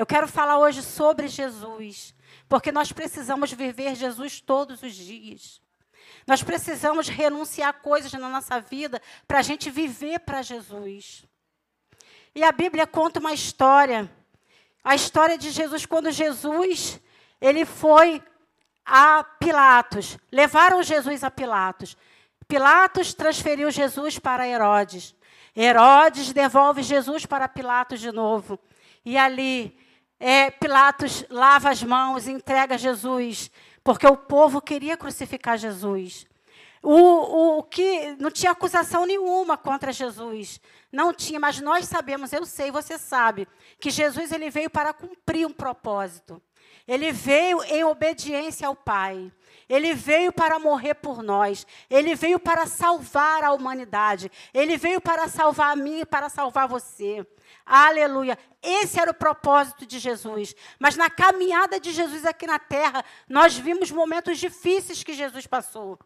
Eu quero falar hoje sobre Jesus, porque nós precisamos viver Jesus todos os dias. Nós precisamos renunciar coisas na nossa vida para a gente viver para Jesus. E a Bíblia conta uma história, a história de Jesus quando Jesus ele foi a Pilatos. Levaram Jesus a Pilatos. Pilatos transferiu Jesus para Herodes. Herodes devolve Jesus para Pilatos de novo. E ali, é, Pilatos lava as mãos, entrega Jesus, porque o povo queria crucificar Jesus. O, o, que não tinha acusação nenhuma contra Jesus. Não tinha, mas nós sabemos, eu sei, você sabe, que Jesus ele veio para cumprir um propósito. Ele veio em obediência ao Pai. Ele veio para morrer por nós. Ele veio para salvar a humanidade. Ele veio para salvar a mim e para salvar você. Aleluia. Esse era o propósito de Jesus. Mas na caminhada de Jesus aqui na terra, nós vimos momentos difíceis que Jesus passou.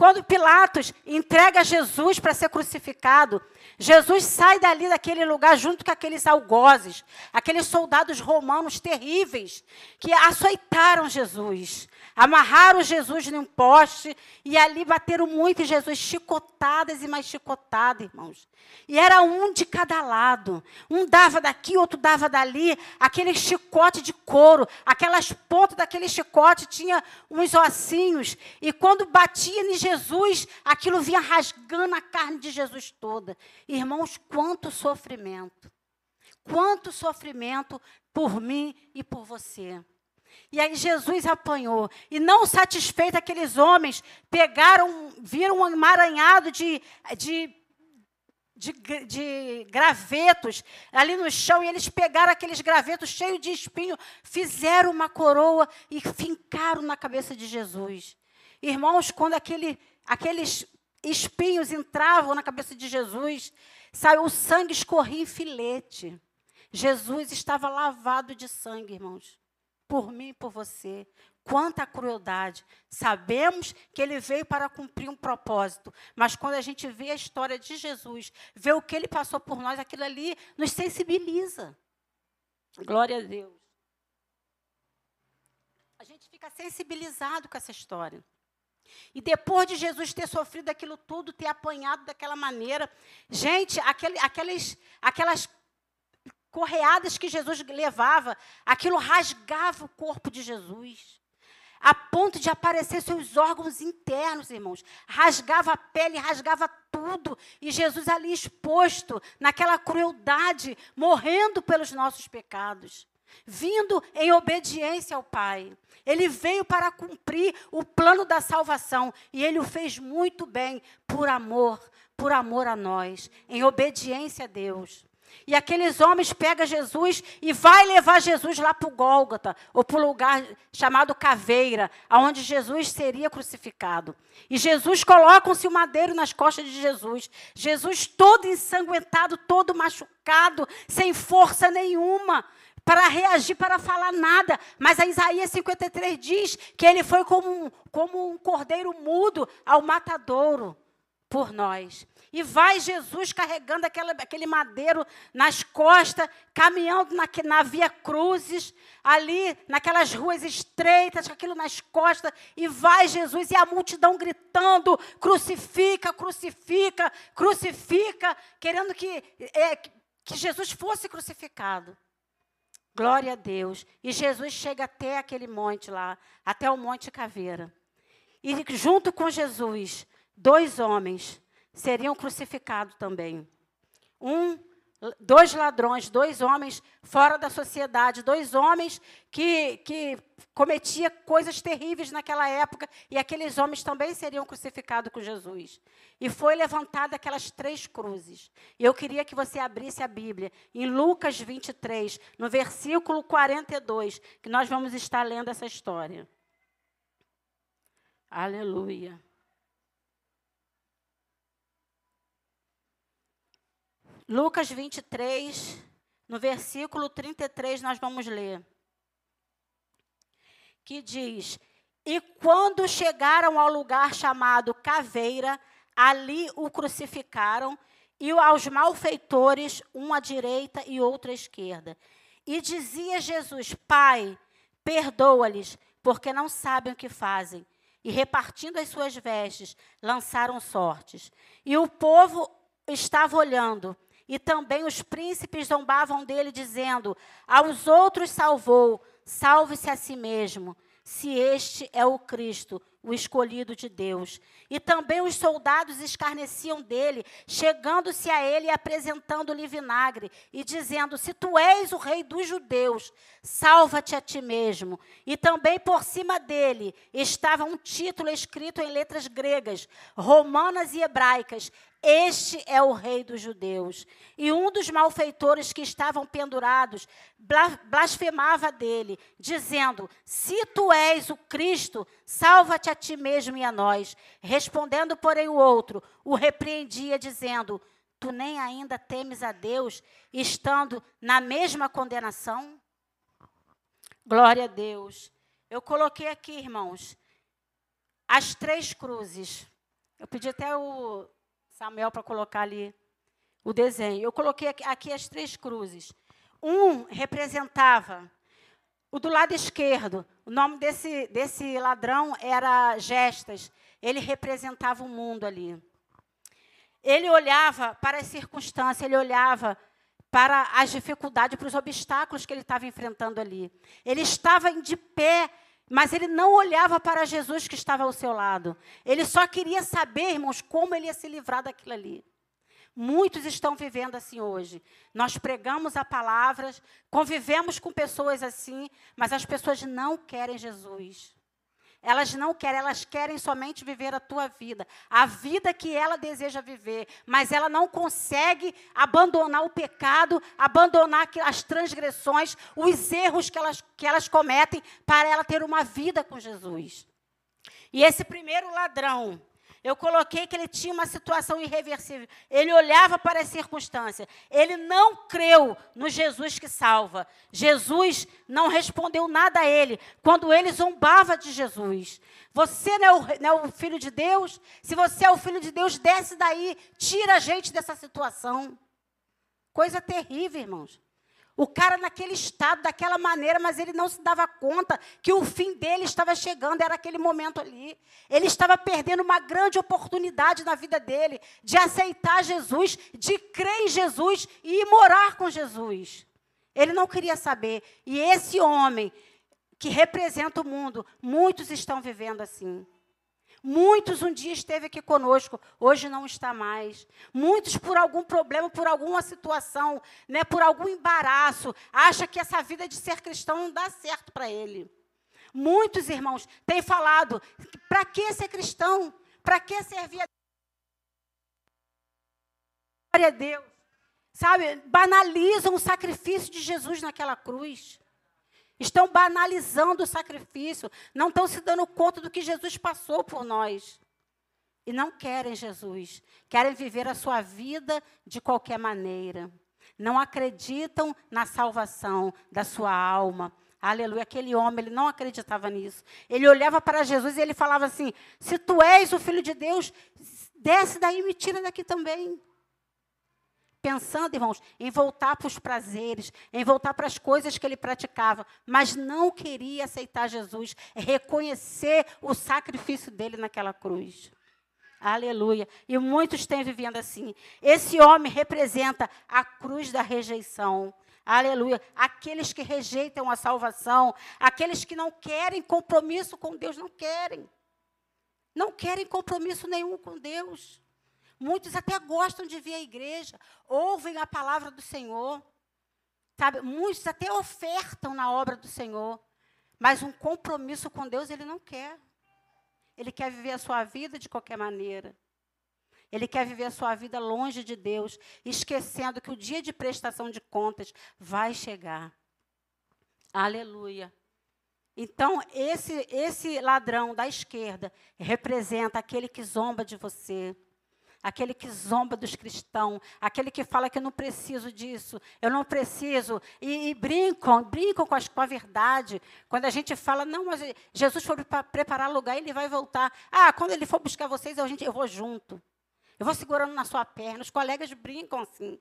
Quando Pilatos entrega Jesus para ser crucificado, Jesus sai dali daquele lugar junto com aqueles algozes, aqueles soldados romanos terríveis que açoitaram Jesus. Amarraram Jesus num poste e ali bateram muito em Jesus, chicotadas e mais chicotadas, irmãos. E era um de cada lado. Um dava daqui, outro dava dali, aquele chicote de couro, aquelas pontas daquele chicote tinha uns ossinhos. E quando batia em Jesus, aquilo vinha rasgando a carne de Jesus toda. Irmãos, quanto sofrimento. Quanto sofrimento por mim e por você. E aí Jesus apanhou. E não satisfeito, aqueles homens pegaram, viram um emaranhado de, de, de, de, gravetos ali no chão, e eles pegaram aqueles gravetos cheios de espinho, fizeram uma coroa e fincaram na cabeça de Jesus. Irmãos, quando aquele, aqueles espinhos entravam na cabeça de Jesus, saiu o sangue escorria em filete. Jesus estava lavado de sangue, irmãos por mim e por você. Quanta crueldade. Sabemos que ele veio para cumprir um propósito, mas quando a gente vê a história de Jesus, vê o que ele passou por nós, aquilo ali nos sensibiliza. Glória a Deus. A gente fica sensibilizado com essa história. E depois de Jesus ter sofrido aquilo tudo, ter apanhado daquela maneira, gente, aquele, aqueles, aquelas correadas que Jesus levava, aquilo rasgava o corpo de Jesus. A ponto de aparecer seus órgãos internos, irmãos. Rasgava a pele, rasgava tudo. E Jesus ali exposto, naquela crueldade, morrendo pelos nossos pecados. Vindo em obediência ao Pai. Ele veio para cumprir o plano da salvação. E ele o fez muito bem, por amor, por amor a nós, em obediência a Deus. E aqueles homens pegam Jesus e vai levar Jesus lá para o Gólgota, ou para o lugar chamado Caveira, aonde Jesus seria crucificado. E Jesus coloca-se o madeiro nas costas de Jesus. Jesus todo ensanguentado, todo machucado, sem força nenhuma para reagir, para falar nada. Mas a Isaías 53 diz que ele foi como um, como um cordeiro mudo ao matadouro por nós. E vai Jesus carregando aquela, aquele madeiro nas costas, caminhando na, na Via Cruzes, ali naquelas ruas estreitas, com aquilo nas costas, e vai Jesus e a multidão gritando: crucifica, crucifica, crucifica, querendo que, é, que Jesus fosse crucificado. Glória a Deus. E Jesus chega até aquele monte lá, até o Monte Caveira. E junto com Jesus, dois homens seriam crucificados também. Um, dois ladrões, dois homens fora da sociedade, dois homens que, que cometiam coisas terríveis naquela época, e aqueles homens também seriam crucificados com Jesus. E foi levantada aquelas três cruzes. E eu queria que você abrisse a Bíblia em Lucas 23, no versículo 42, que nós vamos estar lendo essa história. Aleluia. Lucas 23, no versículo 33, nós vamos ler. Que diz: E quando chegaram ao lugar chamado Caveira, ali o crucificaram, e aos malfeitores, um à direita e outro à esquerda. E dizia Jesus: Pai, perdoa-lhes, porque não sabem o que fazem. E repartindo as suas vestes, lançaram sortes. E o povo estava olhando, e também os príncipes zombavam dele, dizendo: Aos outros salvou, salve-se a si mesmo, se este é o Cristo, o escolhido de Deus. E também os soldados escarneciam dele, chegando-se a ele e apresentando-lhe vinagre, e dizendo: Se tu és o rei dos judeus, salva-te a ti mesmo. E também por cima dele estava um título escrito em letras gregas, romanas e hebraicas: este é o rei dos judeus. E um dos malfeitores que estavam pendurados blasfemava dele, dizendo: Se tu és o Cristo, salva-te a ti mesmo e a nós. Respondendo, porém, o outro o repreendia, dizendo: Tu nem ainda temes a Deus, estando na mesma condenação? Glória a Deus. Eu coloquei aqui, irmãos, as três cruzes. Eu pedi até o Samuel para colocar ali o desenho. Eu coloquei aqui, aqui as três cruzes. Um representava o do lado esquerdo. O nome desse, desse ladrão era Gestas. Ele representava o mundo ali. Ele olhava para as circunstâncias, ele olhava para as dificuldades, para os obstáculos que ele estava enfrentando ali. Ele estava de pé mas ele não olhava para Jesus que estava ao seu lado. Ele só queria saber, irmãos, como ele ia se livrar daquilo ali. Muitos estão vivendo assim hoje. Nós pregamos a palavra, convivemos com pessoas assim, mas as pessoas não querem Jesus. Elas não querem, elas querem somente viver a tua vida, a vida que ela deseja viver, mas ela não consegue abandonar o pecado, abandonar as transgressões, os erros que elas, que elas cometem para ela ter uma vida com Jesus. E esse primeiro ladrão, eu coloquei que ele tinha uma situação irreversível. Ele olhava para as circunstâncias. Ele não creu no Jesus que salva. Jesus não respondeu nada a ele quando ele zombava de Jesus. Você não é, o, não é o filho de Deus? Se você é o filho de Deus, desce daí, tira a gente dessa situação. Coisa terrível, irmãos. O cara naquele estado, daquela maneira, mas ele não se dava conta que o fim dele estava chegando, era aquele momento ali. Ele estava perdendo uma grande oportunidade na vida dele de aceitar Jesus, de crer em Jesus e ir morar com Jesus. Ele não queria saber. E esse homem que representa o mundo, muitos estão vivendo assim. Muitos um dia esteve aqui conosco, hoje não está mais. Muitos por algum problema, por alguma situação, né, por algum embaraço, acha que essa vida de ser cristão não dá certo para ele. Muitos irmãos têm falado: para que ser cristão? Para que servir a Glória a Deus. Sabe, banalizam o sacrifício de Jesus naquela cruz. Estão banalizando o sacrifício, não estão se dando conta do que Jesus passou por nós. E não querem Jesus, querem viver a sua vida de qualquer maneira. Não acreditam na salvação da sua alma. Aleluia. Aquele homem, ele não acreditava nisso. Ele olhava para Jesus e ele falava assim: Se tu és o filho de Deus, desce daí e me tira daqui também pensando, irmãos, em voltar para os prazeres, em voltar para as coisas que ele praticava, mas não queria aceitar Jesus, reconhecer o sacrifício dele naquela cruz. Aleluia. E muitos têm vivendo assim. Esse homem representa a cruz da rejeição. Aleluia. Aqueles que rejeitam a salvação, aqueles que não querem compromisso com Deus, não querem. Não querem compromisso nenhum com Deus. Muitos até gostam de vir à igreja, ouvem a palavra do Senhor. Sabe? Muitos até ofertam na obra do Senhor, mas um compromisso com Deus ele não quer. Ele quer viver a sua vida de qualquer maneira. Ele quer viver a sua vida longe de Deus, esquecendo que o dia de prestação de contas vai chegar. Aleluia. Então, esse, esse ladrão da esquerda representa aquele que zomba de você aquele que zomba dos cristãos, aquele que fala que eu não preciso disso, eu não preciso, e, e brincam, brincam com, as, com, a verdade. Quando a gente fala, não, mas Jesus foi para preparar lugar, ele vai voltar. Ah, quando ele for buscar vocês, eu, gente, eu vou junto. Eu vou segurando na sua perna. Os colegas brincam assim,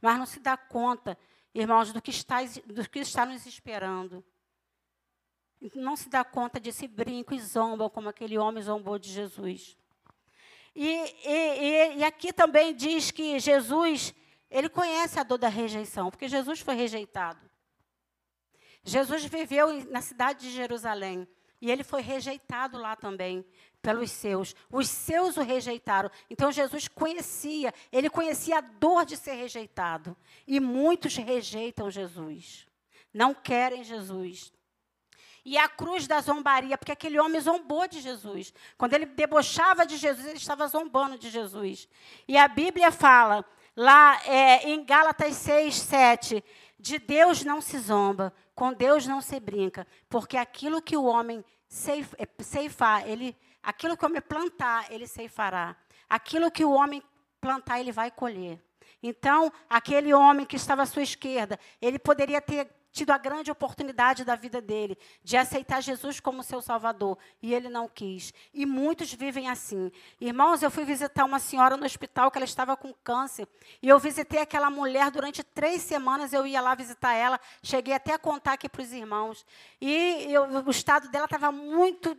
mas não se dá conta. irmãos, do que está, do que está nos esperando. Não se dá conta desse brinco e zombam como aquele homem zombou de Jesus. E, e, e, aqui também diz que Jesus, ele conhece a dor da rejeição, porque Jesus foi rejeitado. Jesus viveu na cidade de Jerusalém e ele foi rejeitado lá também pelos seus. Os seus o rejeitaram. Então Jesus conhecia, ele conhecia a dor de ser rejeitado. E muitos rejeitam Jesus. Não querem Jesus. E a cruz da zombaria, porque aquele homem zombou de Jesus. Quando ele debochava de Jesus, ele estava zombando de Jesus. E a Bíblia fala, lá é, em Gálatas 6, 7, de Deus não se zomba, com Deus não se brinca, porque aquilo que o homem é, ceifar, ele, aquilo que o homem plantar, ele ceifará. Aquilo que o homem plantar, ele vai colher. Então, aquele homem que estava à sua esquerda, ele poderia ter tido a grande oportunidade da vida dele de aceitar Jesus como seu Salvador e ele não quis. E muitos vivem assim. Irmãos, eu fui visitar uma senhora no hospital que ela estava com câncer e eu visitei aquela mulher durante três semanas. Eu ia lá visitar ela, cheguei até a contar aqui para os irmãos e eu, o estado dela estava muito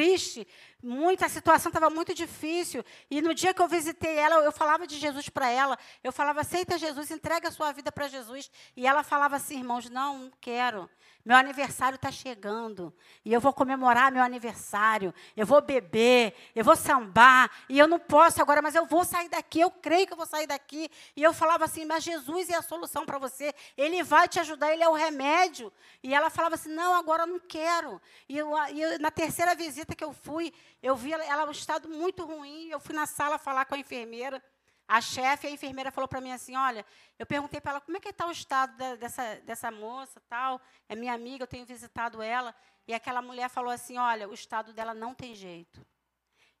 triste, muita a situação estava muito difícil. E no dia que eu visitei ela, eu falava de Jesus para ela. Eu falava: aceita Jesus, entrega a sua vida para Jesus. E ela falava assim, irmãos: não, não quero. Meu aniversário está chegando. E eu vou comemorar meu aniversário. Eu vou beber, eu vou sambar. E eu não posso agora, mas eu vou sair daqui. Eu creio que eu vou sair daqui. E eu falava assim: mas Jesus é a solução para você. Ele vai te ajudar, ele é o remédio. E ela falava assim: não, agora eu não quero. E, eu, e eu, na terceira visita que eu fui, eu vi ela, ela um estado muito ruim. Eu fui na sala falar com a enfermeira. A chefe, a enfermeira falou para mim assim, olha, eu perguntei para ela como é que está o estado da, dessa, dessa moça, tal, é minha amiga, eu tenho visitado ela, e aquela mulher falou assim, olha, o estado dela não tem jeito.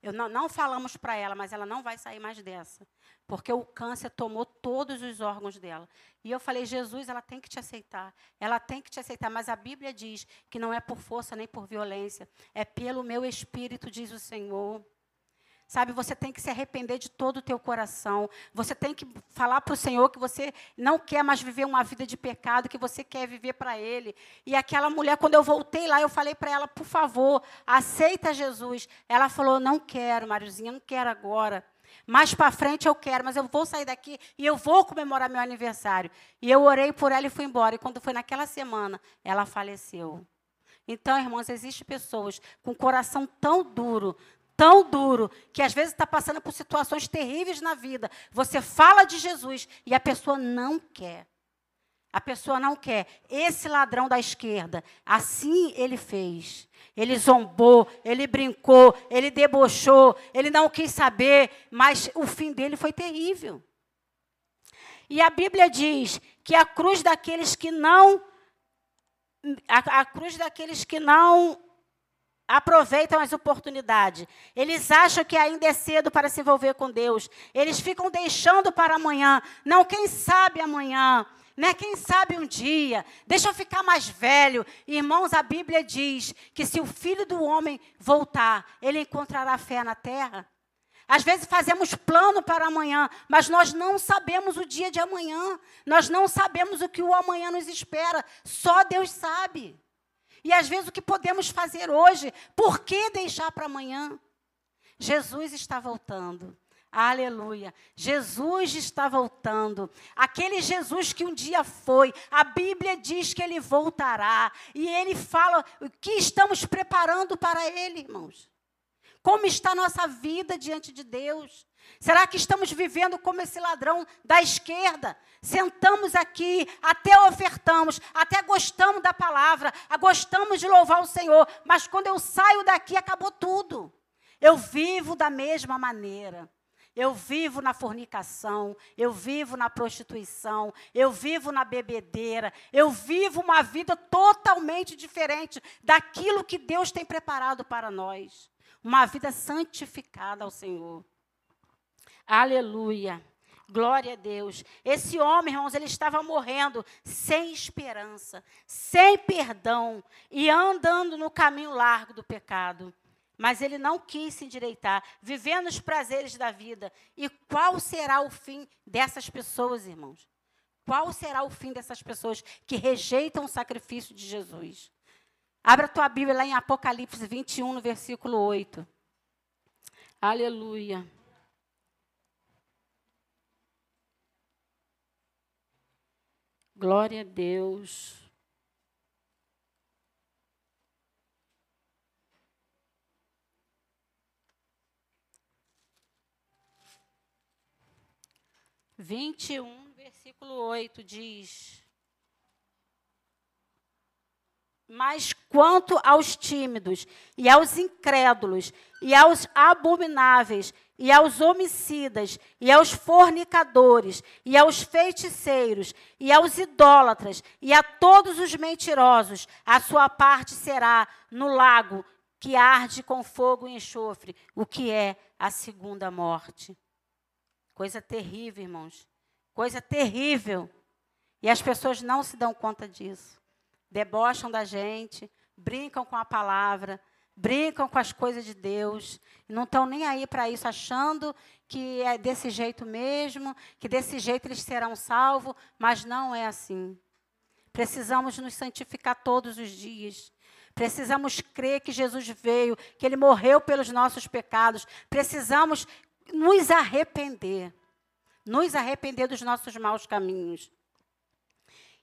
Eu não, não falamos para ela, mas ela não vai sair mais dessa, porque o câncer tomou todos os órgãos dela. E eu falei, Jesus, ela tem que te aceitar, ela tem que te aceitar, mas a Bíblia diz que não é por força nem por violência, é pelo meu espírito, diz o Senhor. Sabe, você tem que se arrepender de todo o teu coração. Você tem que falar para o Senhor que você não quer mais viver uma vida de pecado, que você quer viver para Ele. E aquela mulher, quando eu voltei lá, eu falei para ela, por favor, aceita Jesus. Ela falou, não quero, Mariozinha, não quero agora. Mais para frente eu quero, mas eu vou sair daqui e eu vou comemorar meu aniversário. E eu orei por ela e fui embora. E quando foi naquela semana, ela faleceu. Então, irmãos, existem pessoas com coração tão duro, tão duro que às vezes está passando por situações terríveis na vida. Você fala de Jesus e a pessoa não quer. A pessoa não quer. Esse ladrão da esquerda, assim ele fez. Ele zombou, ele brincou, ele debochou, ele não quis saber, mas o fim dele foi terrível. E a Bíblia diz que a cruz daqueles que não a, a cruz daqueles que não aproveitam as oportunidades. Eles acham que ainda é cedo para se envolver com Deus. Eles ficam deixando para amanhã. Não, quem sabe amanhã. Né? Quem sabe um dia, deixa eu ficar mais velho. Irmãos, a Bíblia diz que se o filho do homem voltar, ele encontrará fé na terra. Às vezes fazemos plano para amanhã, mas nós não sabemos o dia de amanhã. Nós não sabemos o que o amanhã nos espera. Só Deus sabe. E às vezes o que podemos fazer hoje, por que deixar para amanhã? Jesus está voltando. Aleluia. Jesus está voltando. Aquele Jesus que um dia foi, a Bíblia diz que ele voltará. E ele fala o que estamos preparando para ele, irmãos. Como está a nossa vida diante de Deus? Será que estamos vivendo como esse ladrão da esquerda? Sentamos aqui, até ofertamos, até gostamos da palavra, gostamos de louvar o Senhor, mas quando eu saio daqui, acabou tudo. Eu vivo da mesma maneira. Eu vivo na fornicação, eu vivo na prostituição, eu vivo na bebedeira, eu vivo uma vida totalmente diferente daquilo que Deus tem preparado para nós. Uma vida santificada ao Senhor. Aleluia. Glória a Deus. Esse homem, irmãos, ele estava morrendo sem esperança, sem perdão e andando no caminho largo do pecado. Mas ele não quis se endireitar, vivendo os prazeres da vida. E qual será o fim dessas pessoas, irmãos? Qual será o fim dessas pessoas que rejeitam o sacrifício de Jesus? Abra a tua Bíblia lá em Apocalipse 21, no versículo 8. Aleluia. Glória a Deus. Vinte e um, versículo oito diz: Mas quanto aos tímidos, e aos incrédulos, e aos abomináveis, e aos homicidas, e aos fornicadores, e aos feiticeiros, e aos idólatras, e a todos os mentirosos, a sua parte será no lago que arde com fogo e enxofre, o que é a segunda morte. Coisa terrível, irmãos. Coisa terrível. E as pessoas não se dão conta disso debocham da gente, brincam com a palavra, brincam com as coisas de Deus, não estão nem aí para isso, achando que é desse jeito mesmo, que desse jeito eles serão salvos, mas não é assim. Precisamos nos santificar todos os dias. Precisamos crer que Jesus veio, que ele morreu pelos nossos pecados. Precisamos nos arrepender. Nos arrepender dos nossos maus caminhos.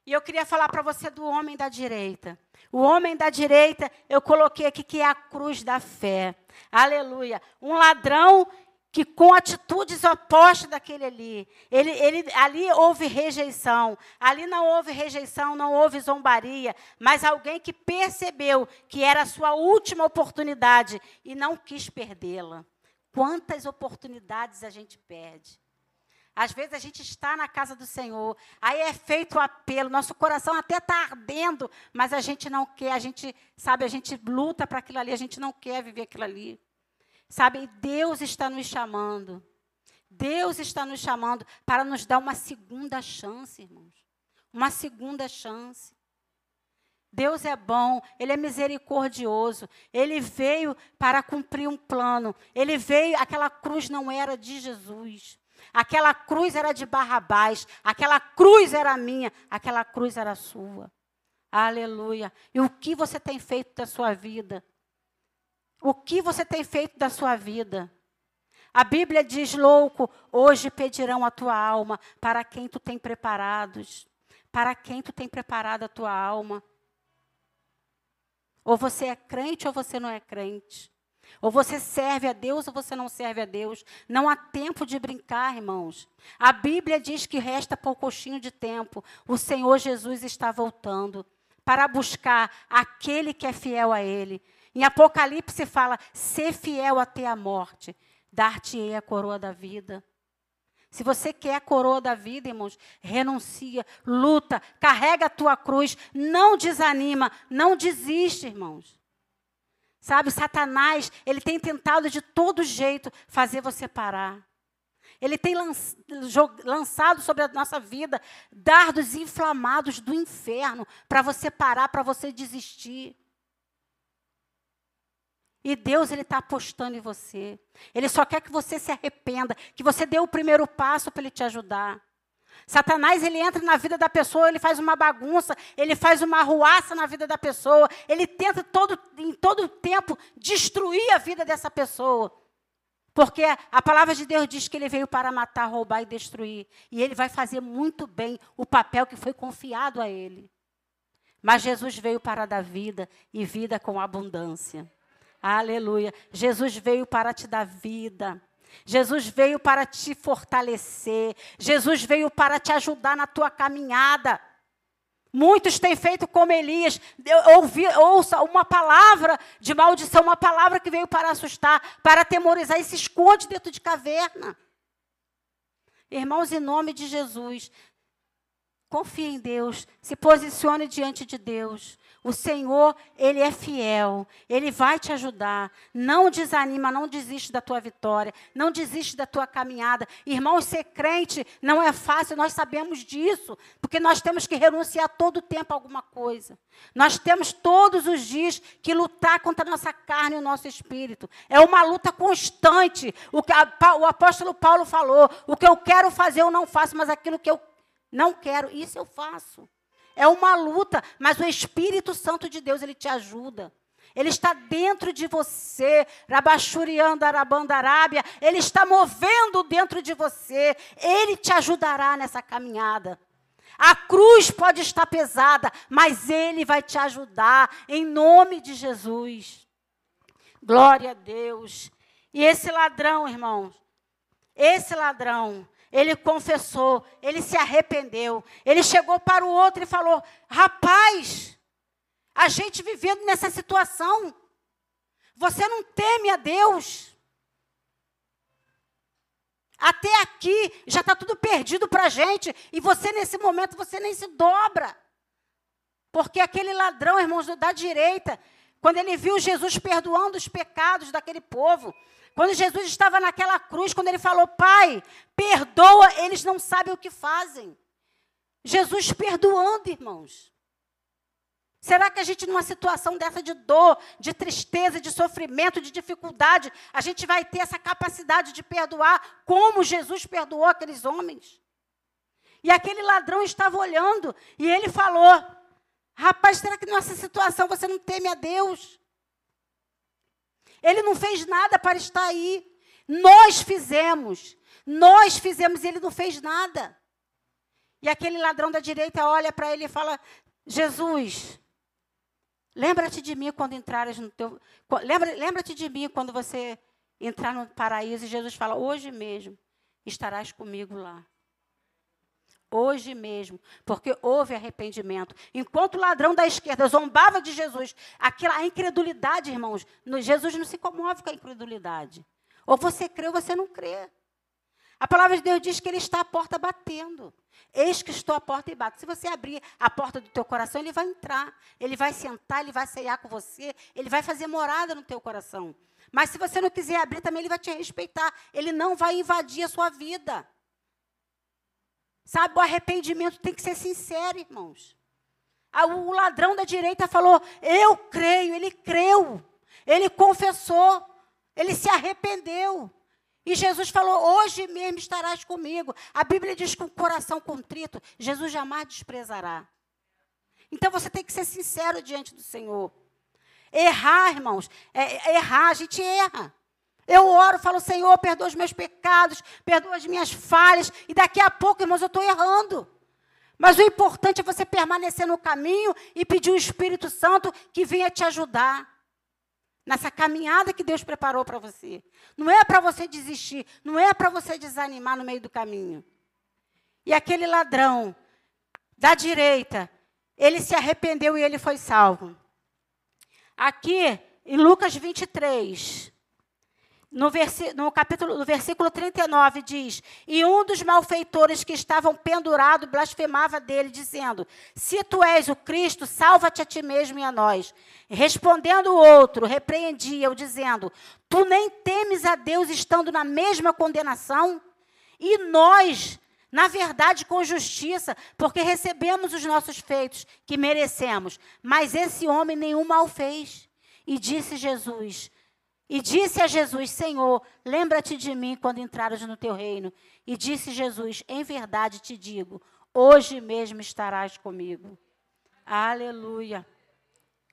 E eu queria falar para você do homem da direita. O homem da direita, eu coloquei aqui que é a cruz da fé. Aleluia. Um ladrão que com atitudes opostas daquele ali, ele, ele, ali houve rejeição, ali não houve rejeição, não houve zombaria, mas alguém que percebeu que era a sua última oportunidade e não quis perdê-la. Quantas oportunidades a gente perde? Às vezes a gente está na casa do Senhor, aí é feito o apelo, nosso coração até está ardendo, mas a gente não quer, a gente, sabe, a gente luta para aquilo ali, a gente não quer viver aquilo ali. Sabe, Deus está nos chamando. Deus está nos chamando para nos dar uma segunda chance, irmãos. Uma segunda chance. Deus é bom, Ele é misericordioso, Ele veio para cumprir um plano, Ele veio, aquela cruz não era de Jesus, Aquela cruz era de Barrabás, aquela cruz era minha, aquela cruz era sua. Aleluia. E o que você tem feito da sua vida? O que você tem feito da sua vida? A Bíblia diz, louco, hoje pedirão a tua alma para quem tu tem preparados. Para quem tu tem preparado a tua alma. Ou você é crente ou você não é crente. Ou você serve a Deus ou você não serve a Deus. Não há tempo de brincar, irmãos. A Bíblia diz que resta poucochinho de tempo. O Senhor Jesus está voltando para buscar aquele que é fiel a Ele. Em Apocalipse fala: ser fiel até a morte, dar-te-ei a coroa da vida. Se você quer a coroa da vida, irmãos, renuncia, luta, carrega a tua cruz, não desanima, não desiste, irmãos. Sabe, Satanás, ele tem tentado de todo jeito fazer você parar. Ele tem lançado sobre a nossa vida dardos inflamados do inferno para você parar, para você desistir. E Deus ele está apostando em você. Ele só quer que você se arrependa, que você dê o primeiro passo para ele te ajudar. Satanás ele entra na vida da pessoa, ele faz uma bagunça, ele faz uma arruaça na vida da pessoa, ele tenta todo, em todo tempo destruir a vida dessa pessoa. Porque a palavra de Deus diz que ele veio para matar, roubar e destruir. E ele vai fazer muito bem o papel que foi confiado a ele. Mas Jesus veio para dar vida e vida com abundância. Aleluia. Jesus veio para te dar vida. Jesus veio para te fortalecer. Jesus veio para te ajudar na tua caminhada. Muitos têm feito como Elias, ouvi, ouça uma palavra de maldição, uma palavra que veio para assustar, para atemorizar e se esconde dentro de caverna. Irmãos, em nome de Jesus, confie em Deus, se posicione diante de Deus. O Senhor, Ele é fiel, Ele vai te ajudar. Não desanima, não desiste da tua vitória, não desiste da tua caminhada. Irmãos, ser crente não é fácil, nós sabemos disso, porque nós temos que renunciar todo o tempo a alguma coisa. Nós temos todos os dias que lutar contra a nossa carne e o nosso espírito. É uma luta constante. O que a, o apóstolo Paulo falou: o que eu quero fazer eu não faço, mas aquilo que eu Não quero, isso eu faço. É uma luta, mas o Espírito Santo de Deus, ele te ajuda. Ele está dentro de você, Rabachuriando, Arabandarábia, ele está movendo dentro de você. Ele te ajudará nessa caminhada. A cruz pode estar pesada, mas ele vai te ajudar em nome de Jesus. Glória a Deus. E esse ladrão, irmãos, esse ladrão, ele confessou, ele se arrependeu. Ele chegou para o outro e falou: Rapaz, a gente vivendo nessa situação, você não teme a Deus. Até aqui já está tudo perdido para a gente. E você, nesse momento, você nem se dobra. Porque aquele ladrão, irmãos, da direita, quando ele viu Jesus perdoando os pecados daquele povo, quando Jesus estava naquela cruz, quando ele falou, Pai, perdoa, eles não sabem o que fazem. Jesus perdoando, irmãos. Será que a gente, numa situação dessa de dor, de tristeza, de sofrimento, de dificuldade, a gente vai ter essa capacidade de perdoar como Jesus perdoou aqueles homens? E aquele ladrão estava olhando e ele falou: Rapaz, será que nessa situação você não teme a Deus? Ele não fez nada para estar aí. Nós fizemos. Nós fizemos e ele não fez nada. E aquele ladrão da direita olha para ele e fala: Jesus, lembra-te de mim quando entrares no teu. Lembra-te lembra de mim quando você entrar no paraíso. E Jesus fala: Hoje mesmo estarás comigo lá. Hoje mesmo, porque houve arrependimento. Enquanto o ladrão da esquerda zombava de Jesus, aquela incredulidade, irmãos, Jesus não se comove com a incredulidade. Ou você crê ou você não crê. A palavra de Deus diz que ele está à porta batendo. Eis que estou à porta e bato. Se você abrir a porta do teu coração, ele vai entrar. Ele vai sentar, ele vai ceiar com você, ele vai fazer morada no teu coração. Mas se você não quiser abrir, também ele vai te respeitar. Ele não vai invadir a sua vida. Sabe, o arrependimento tem que ser sincero, irmãos. Ah, o ladrão da direita falou: Eu creio, ele creu, ele confessou, ele se arrependeu. E Jesus falou: Hoje mesmo estarás comigo. A Bíblia diz que o coração contrito, Jesus jamais desprezará. Então você tem que ser sincero diante do Senhor. Errar, irmãos, é, é errar, a gente erra. Eu oro, falo, Senhor, perdoa os meus pecados, perdoa as minhas falhas, e daqui a pouco, irmãos, eu estou errando. Mas o importante é você permanecer no caminho e pedir o Espírito Santo que venha te ajudar nessa caminhada que Deus preparou para você. Não é para você desistir, não é para você desanimar no meio do caminho. E aquele ladrão da direita, ele se arrependeu e ele foi salvo. Aqui, em Lucas 23, no, no, capítulo, no versículo 39 diz: E um dos malfeitores que estavam pendurados blasfemava dele, dizendo: Se tu és o Cristo, salva-te a ti mesmo e a nós. Respondendo o outro, repreendia-o, dizendo: Tu nem temes a Deus estando na mesma condenação? E nós, na verdade, com justiça, porque recebemos os nossos feitos que merecemos. Mas esse homem nenhum mal fez. E disse Jesus: e disse a Jesus: Senhor, lembra-te de mim quando entrares no teu reino. E disse Jesus: Em verdade te digo, hoje mesmo estarás comigo. Aleluia.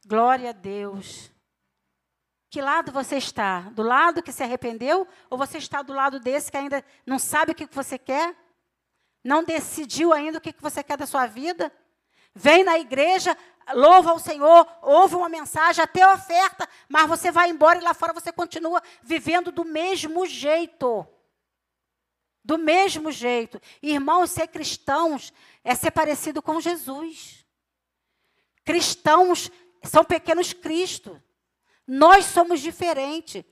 Glória a Deus. Que lado você está? Do lado que se arrependeu? Ou você está do lado desse que ainda não sabe o que você quer? Não decidiu ainda o que você quer da sua vida? Vem na igreja, louva ao Senhor, ouve uma mensagem, até oferta, mas você vai embora e lá fora você continua vivendo do mesmo jeito. Do mesmo jeito. Irmãos, ser cristãos é ser parecido com Jesus. Cristãos são pequenos Cristo. Nós somos diferentes.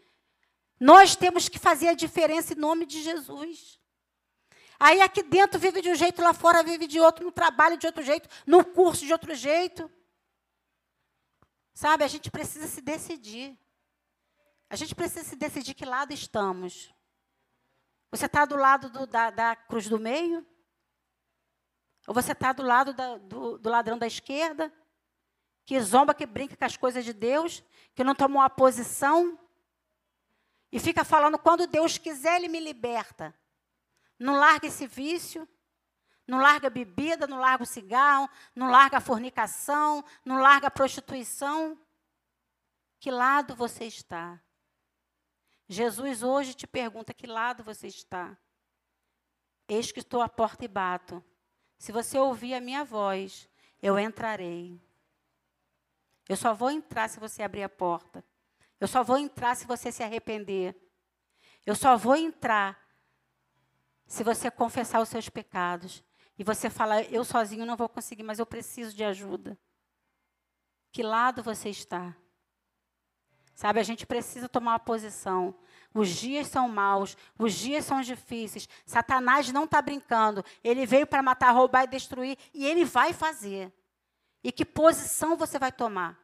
Nós temos que fazer a diferença em nome de Jesus. Aí aqui dentro vive de um jeito, lá fora vive de outro, no trabalho de outro jeito, no curso de outro jeito. Sabe, a gente precisa se decidir. A gente precisa se decidir que lado estamos. Você está do lado do, da, da, cruz do meio? Ou você está do lado da, do, do ladrão da esquerda? Que zomba, que brinca com as coisas de Deus? Que não tomou uma posição? E fica falando, quando Deus quiser, Ele me liberta. Não larga esse vício. Não larga bebida, não larga o cigarro, não larga a fornicação, não larga a prostituição. Que lado você está? Jesus hoje te pergunta que lado você está. Eis que estou à porta e bato. Se você ouvir a minha voz, eu entrarei. Eu só vou entrar se você abrir a porta. Eu só vou entrar se você se arrepender. Eu só vou entrar se você confessar os seus pecados. E você falar, eu sozinho não vou conseguir, mas eu preciso de ajuda. Que lado você está? Sabe, a gente precisa tomar uma posição. Os dias são maus, os dias são difíceis. Satanás não está brincando. Ele veio para matar, roubar e destruir, e ele vai fazer. E que posição você vai tomar?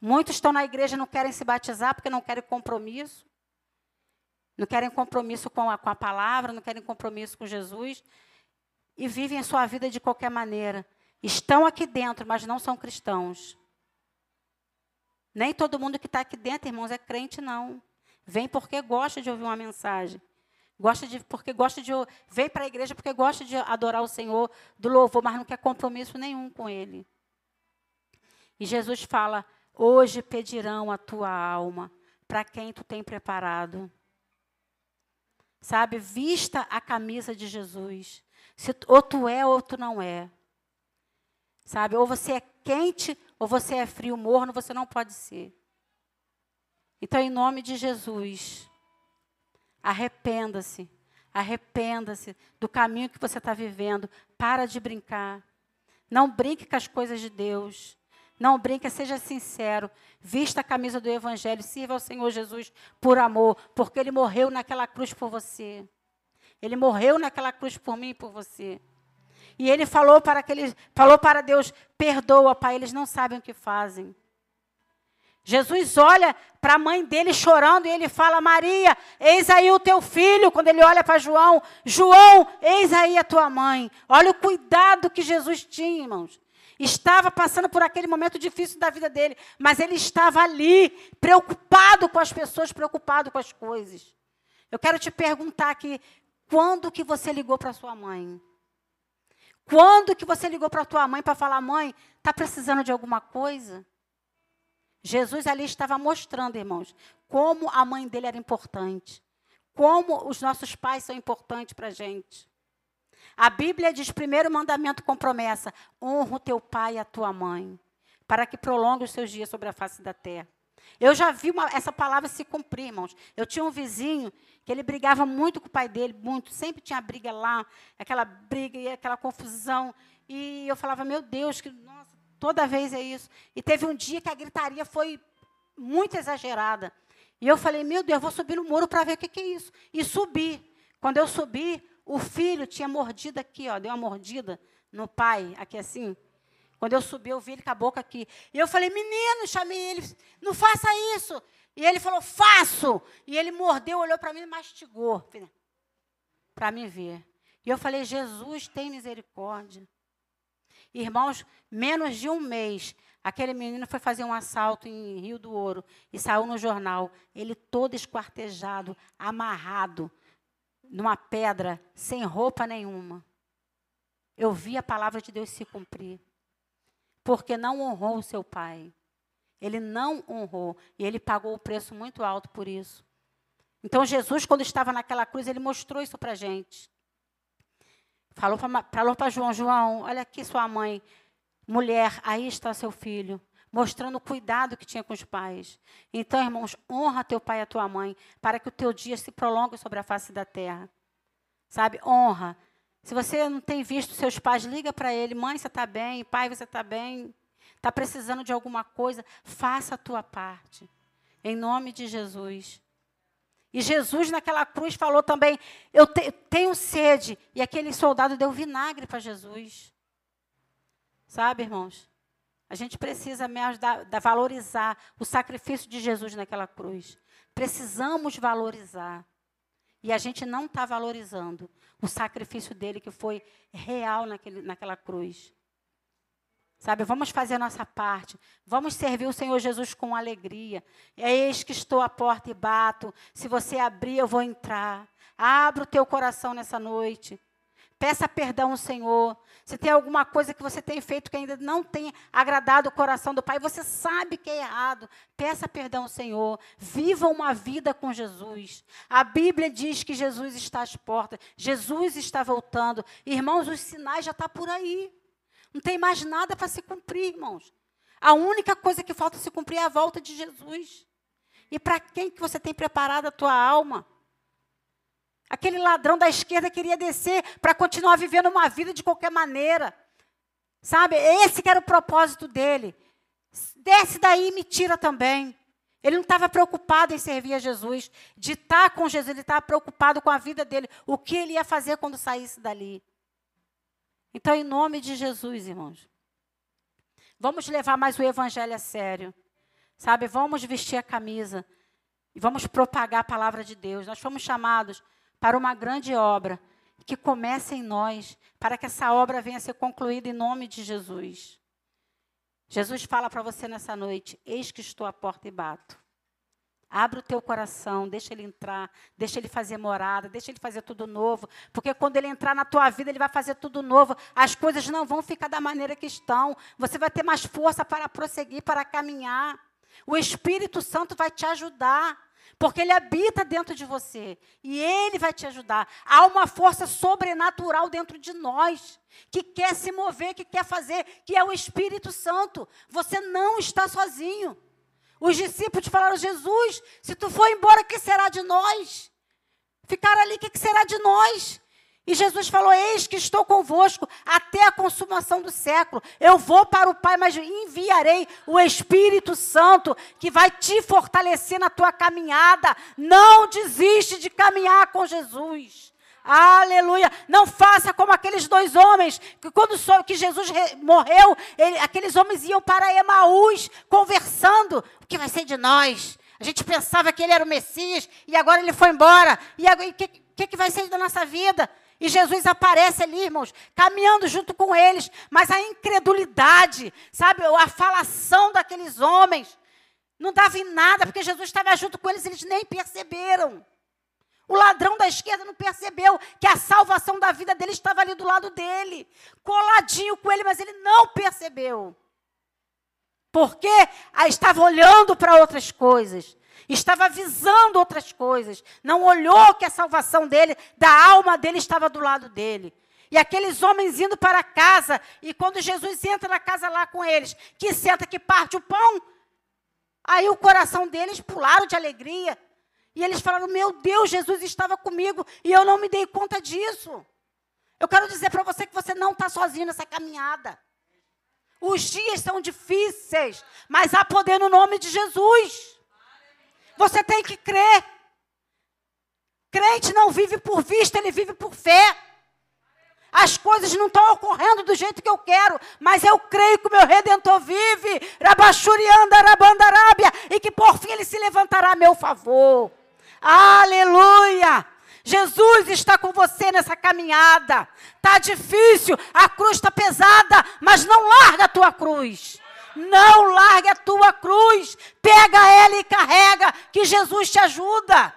Muitos estão na igreja e não querem se batizar porque não querem compromisso. Não querem compromisso com a, com a palavra, não querem compromisso com Jesus. E vivem a sua vida de qualquer maneira. Estão aqui dentro, mas não são cristãos. Nem todo mundo que está aqui dentro, irmãos, é crente, não. Vem porque gosta de ouvir uma mensagem. Gosta de, porque gosta de. Vem para a igreja porque gosta de adorar o Senhor do louvor, mas não quer compromisso nenhum com Ele. E Jesus fala: Hoje pedirão a tua alma para quem tu tem preparado. Sabe, vista a camisa de Jesus. Se, ou tu é ou tu não é. Sabe, ou você é quente ou você é frio, morno, você não pode ser. Então, em nome de Jesus, arrependa-se. Arrependa-se do caminho que você está vivendo. Para de brincar. Não brinque com as coisas de Deus. Não brinque, seja sincero. Vista a camisa do Evangelho, sirva ao Senhor Jesus por amor, porque Ele morreu naquela cruz por você. Ele morreu naquela cruz por mim e por você. E ele falou para aqueles, falou para Deus: perdoa, Pai, eles não sabem o que fazem. Jesus olha para a mãe dele chorando e ele fala: Maria, eis aí o teu filho. Quando ele olha para João, João, eis aí a tua mãe. Olha o cuidado que Jesus tinha, irmãos estava passando por aquele momento difícil da vida dele, mas ele estava ali, preocupado com as pessoas, preocupado com as coisas. Eu quero te perguntar aqui, quando que você ligou para sua mãe? Quando que você ligou para tua mãe para falar, mãe, está precisando de alguma coisa? Jesus ali estava mostrando, irmãos, como a mãe dele era importante, como os nossos pais são importantes para a gente. A Bíblia diz: primeiro mandamento com promessa: honra o teu pai e a tua mãe, para que prolongue os seus dias sobre a face da terra. Eu já vi uma, essa palavra se cumprir, irmãos. Eu tinha um vizinho que ele brigava muito com o pai dele, muito. Sempre tinha briga lá, aquela briga e aquela confusão. E eu falava, meu Deus, que nossa, toda vez é isso. E teve um dia que a gritaria foi muito exagerada. E eu falei, meu Deus, eu vou subir no muro para ver o que, que é isso. E subi. Quando eu subi, o filho tinha mordido aqui, ó, deu uma mordida no pai, aqui assim. Quando eu subi, eu vi ele com a boca aqui. E eu falei, menino, chamei ele, não faça isso. E ele falou, faço. E ele mordeu, olhou para mim e mastigou. Para me ver. E eu falei, Jesus, tem misericórdia. Irmãos, menos de um mês, aquele menino foi fazer um assalto em Rio do Ouro e saiu no jornal. Ele todo esquartejado, amarrado, numa pedra, sem roupa nenhuma. Eu vi a palavra de Deus se cumprir. Porque não honrou o seu pai. Ele não honrou. E ele pagou o preço muito alto por isso. Então, Jesus, quando estava naquela cruz, ele mostrou isso para a gente. Falou para João: João, olha aqui sua mãe. Mulher, aí está seu filho mostrando o cuidado que tinha com os pais. Então, irmãos, honra teu pai e a tua mãe, para que o teu dia se prolongue sobre a face da terra. Sabe? Honra. Se você não tem visto seus pais, liga para ele, mãe, você está bem, pai, você está bem, está precisando de alguma coisa, faça a tua parte. Em nome de Jesus. E Jesus naquela cruz falou também: Eu te, tenho sede. E aquele soldado deu vinagre para Jesus. Sabe, irmãos? A gente precisa mesmo da, da valorizar o sacrifício de Jesus naquela cruz. Precisamos valorizar. E a gente não está valorizando o sacrifício dele que foi real naquele, naquela cruz. Sabe, vamos fazer a nossa parte. Vamos servir o Senhor Jesus com alegria. É eis que estou à porta e bato. Se você abrir, eu vou entrar. Abra o teu coração nessa noite. Peça perdão ao Senhor. Se tem alguma coisa que você tem feito que ainda não tem agradado o coração do Pai, você sabe que é errado, peça perdão ao Senhor. Viva uma vida com Jesus. A Bíblia diz que Jesus está às portas, Jesus está voltando. Irmãos, os sinais já estão tá por aí. Não tem mais nada para se cumprir, irmãos. A única coisa que falta se cumprir é a volta de Jesus. E para quem que você tem preparado a tua alma? Aquele ladrão da esquerda queria descer para continuar vivendo uma vida de qualquer maneira. Sabe? Esse era o propósito dele. Desce daí e me tira também. Ele não estava preocupado em servir a Jesus, de estar com Jesus, ele estava preocupado com a vida dele, o que ele ia fazer quando saísse dali. Então, em nome de Jesus, irmãos, vamos levar mais o evangelho a sério. Sabe, vamos vestir a camisa e vamos propagar a palavra de Deus. Nós fomos chamados para uma grande obra que comece em nós, para que essa obra venha a ser concluída em nome de Jesus. Jesus fala para você nessa noite: Eis que estou à porta e bato. Abre o teu coração, deixa ele entrar, deixa ele fazer morada, deixa ele fazer tudo novo, porque quando ele entrar na tua vida, ele vai fazer tudo novo. As coisas não vão ficar da maneira que estão. Você vai ter mais força para prosseguir, para caminhar. O Espírito Santo vai te ajudar, porque ele habita dentro de você e ele vai te ajudar. Há uma força sobrenatural dentro de nós que quer se mover, que quer fazer, que é o Espírito Santo. Você não está sozinho. Os discípulos falaram: Jesus, se tu for embora, o que será de nós? Ficaram ali, o que será de nós? E Jesus falou: Eis que estou convosco até a consumação do século. Eu vou para o Pai, mas enviarei o Espírito Santo que vai te fortalecer na tua caminhada. Não desiste de caminhar com Jesus. Aleluia. Não faça como aqueles dois homens, que quando que Jesus morreu, ele, aqueles homens iam para Emaús conversando. O que vai ser de nós? A gente pensava que ele era o Messias e agora ele foi embora. E o que, que, que vai ser da nossa vida? E Jesus aparece ali, irmãos, caminhando junto com eles. Mas a incredulidade, sabe, a falação daqueles homens, não dava em nada, porque Jesus estava junto com eles, eles nem perceberam. O ladrão da esquerda não percebeu que a salvação da vida dele estava ali do lado dele, coladinho com ele, mas ele não percebeu. Porque estava olhando para outras coisas, estava visando outras coisas, não olhou que a salvação dele, da alma dele, estava do lado dele. E aqueles homens indo para casa, e quando Jesus entra na casa lá com eles, que senta, que parte o pão, aí o coração deles pularam de alegria. E eles falaram: Meu Deus, Jesus estava comigo e eu não me dei conta disso. Eu quero dizer para você que você não está sozinho nessa caminhada. Os dias são difíceis, mas há poder no nome de Jesus. Você tem que crer. Crente não vive por vista, ele vive por fé. As coisas não estão ocorrendo do jeito que eu quero, mas eu creio que o meu Redentor vive, Rabachurianda, Rabandarábia, e que por fim ele se levantará a meu favor. Aleluia! Jesus está com você nessa caminhada. Tá difícil, a cruz está pesada, mas não larga a tua cruz. Não largue a tua cruz. Pega ela e carrega, que Jesus te ajuda.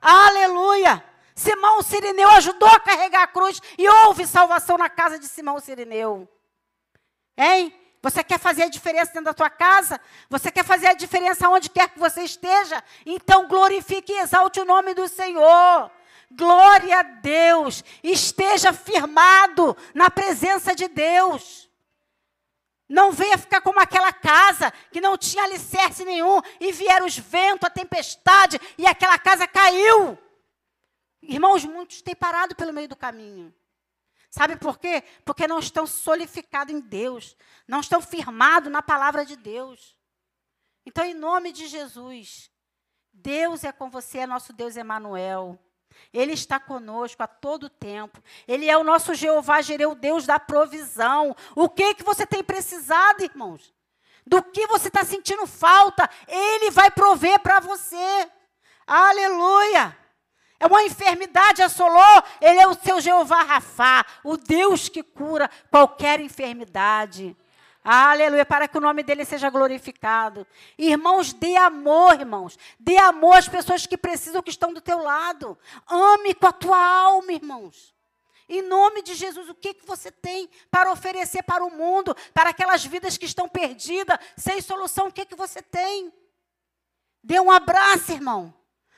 Aleluia! Simão Sirineu ajudou a carregar a cruz e houve salvação na casa de Simão Sirineu. Hein? Você quer fazer a diferença dentro da tua casa? Você quer fazer a diferença onde quer que você esteja? Então glorifique e exalte o nome do Senhor. Glória a Deus. Esteja firmado na presença de Deus. Não venha ficar como aquela casa que não tinha alicerce nenhum e vieram os ventos, a tempestade e aquela casa caiu. Irmãos, muitos têm parado pelo meio do caminho. Sabe por quê? Porque não estão solidificados em Deus, não estão firmados na palavra de Deus. Então, em nome de Jesus, Deus é com você, é nosso Deus Emanuel. Ele está conosco a todo tempo. Ele é o nosso Jeová Jireu, Deus da provisão. O que que você tem precisado, irmãos? Do que você está sentindo falta? Ele vai prover para você. Aleluia! É uma enfermidade assolou, ele é o seu Jeová Rafá, o Deus que cura qualquer enfermidade. Aleluia, para que o nome dele seja glorificado. Irmãos, dê amor, irmãos. Dê amor às pessoas que precisam, que estão do teu lado. Ame com a tua alma, irmãos. Em nome de Jesus, o que, que você tem para oferecer para o mundo, para aquelas vidas que estão perdidas, sem solução? O que, que você tem? Dê um abraço, irmão.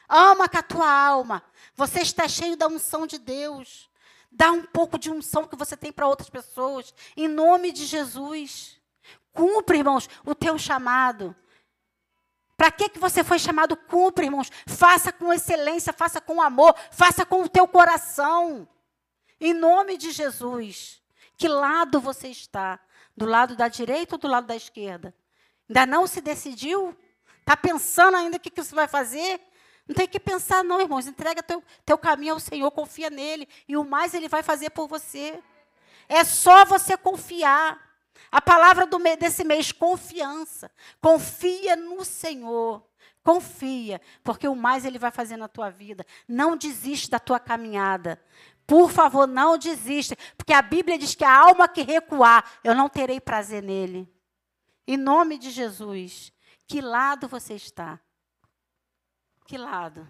Ama com a tua alma. Você está cheio da unção de Deus. Dá um pouco de unção que você tem para outras pessoas. Em nome de Jesus. Cumpre, irmãos, o teu chamado. Para que, que você foi chamado? Cumpre, irmãos. Faça com excelência, faça com amor, faça com o teu coração. Em nome de Jesus. Que lado você está? Do lado da direita ou do lado da esquerda? Ainda não se decidiu? Está pensando ainda o que, que você vai fazer? Não tem que pensar, não, irmãos. Entrega teu, teu caminho ao Senhor, confia nele. E o mais ele vai fazer por você. É só você confiar. A palavra do, desse mês, confiança. Confia no Senhor. Confia, porque o mais ele vai fazer na tua vida. Não desiste da tua caminhada. Por favor, não desista, porque a Bíblia diz que a alma que recuar, eu não terei prazer nele. Em nome de Jesus, que lado você está? Que lado?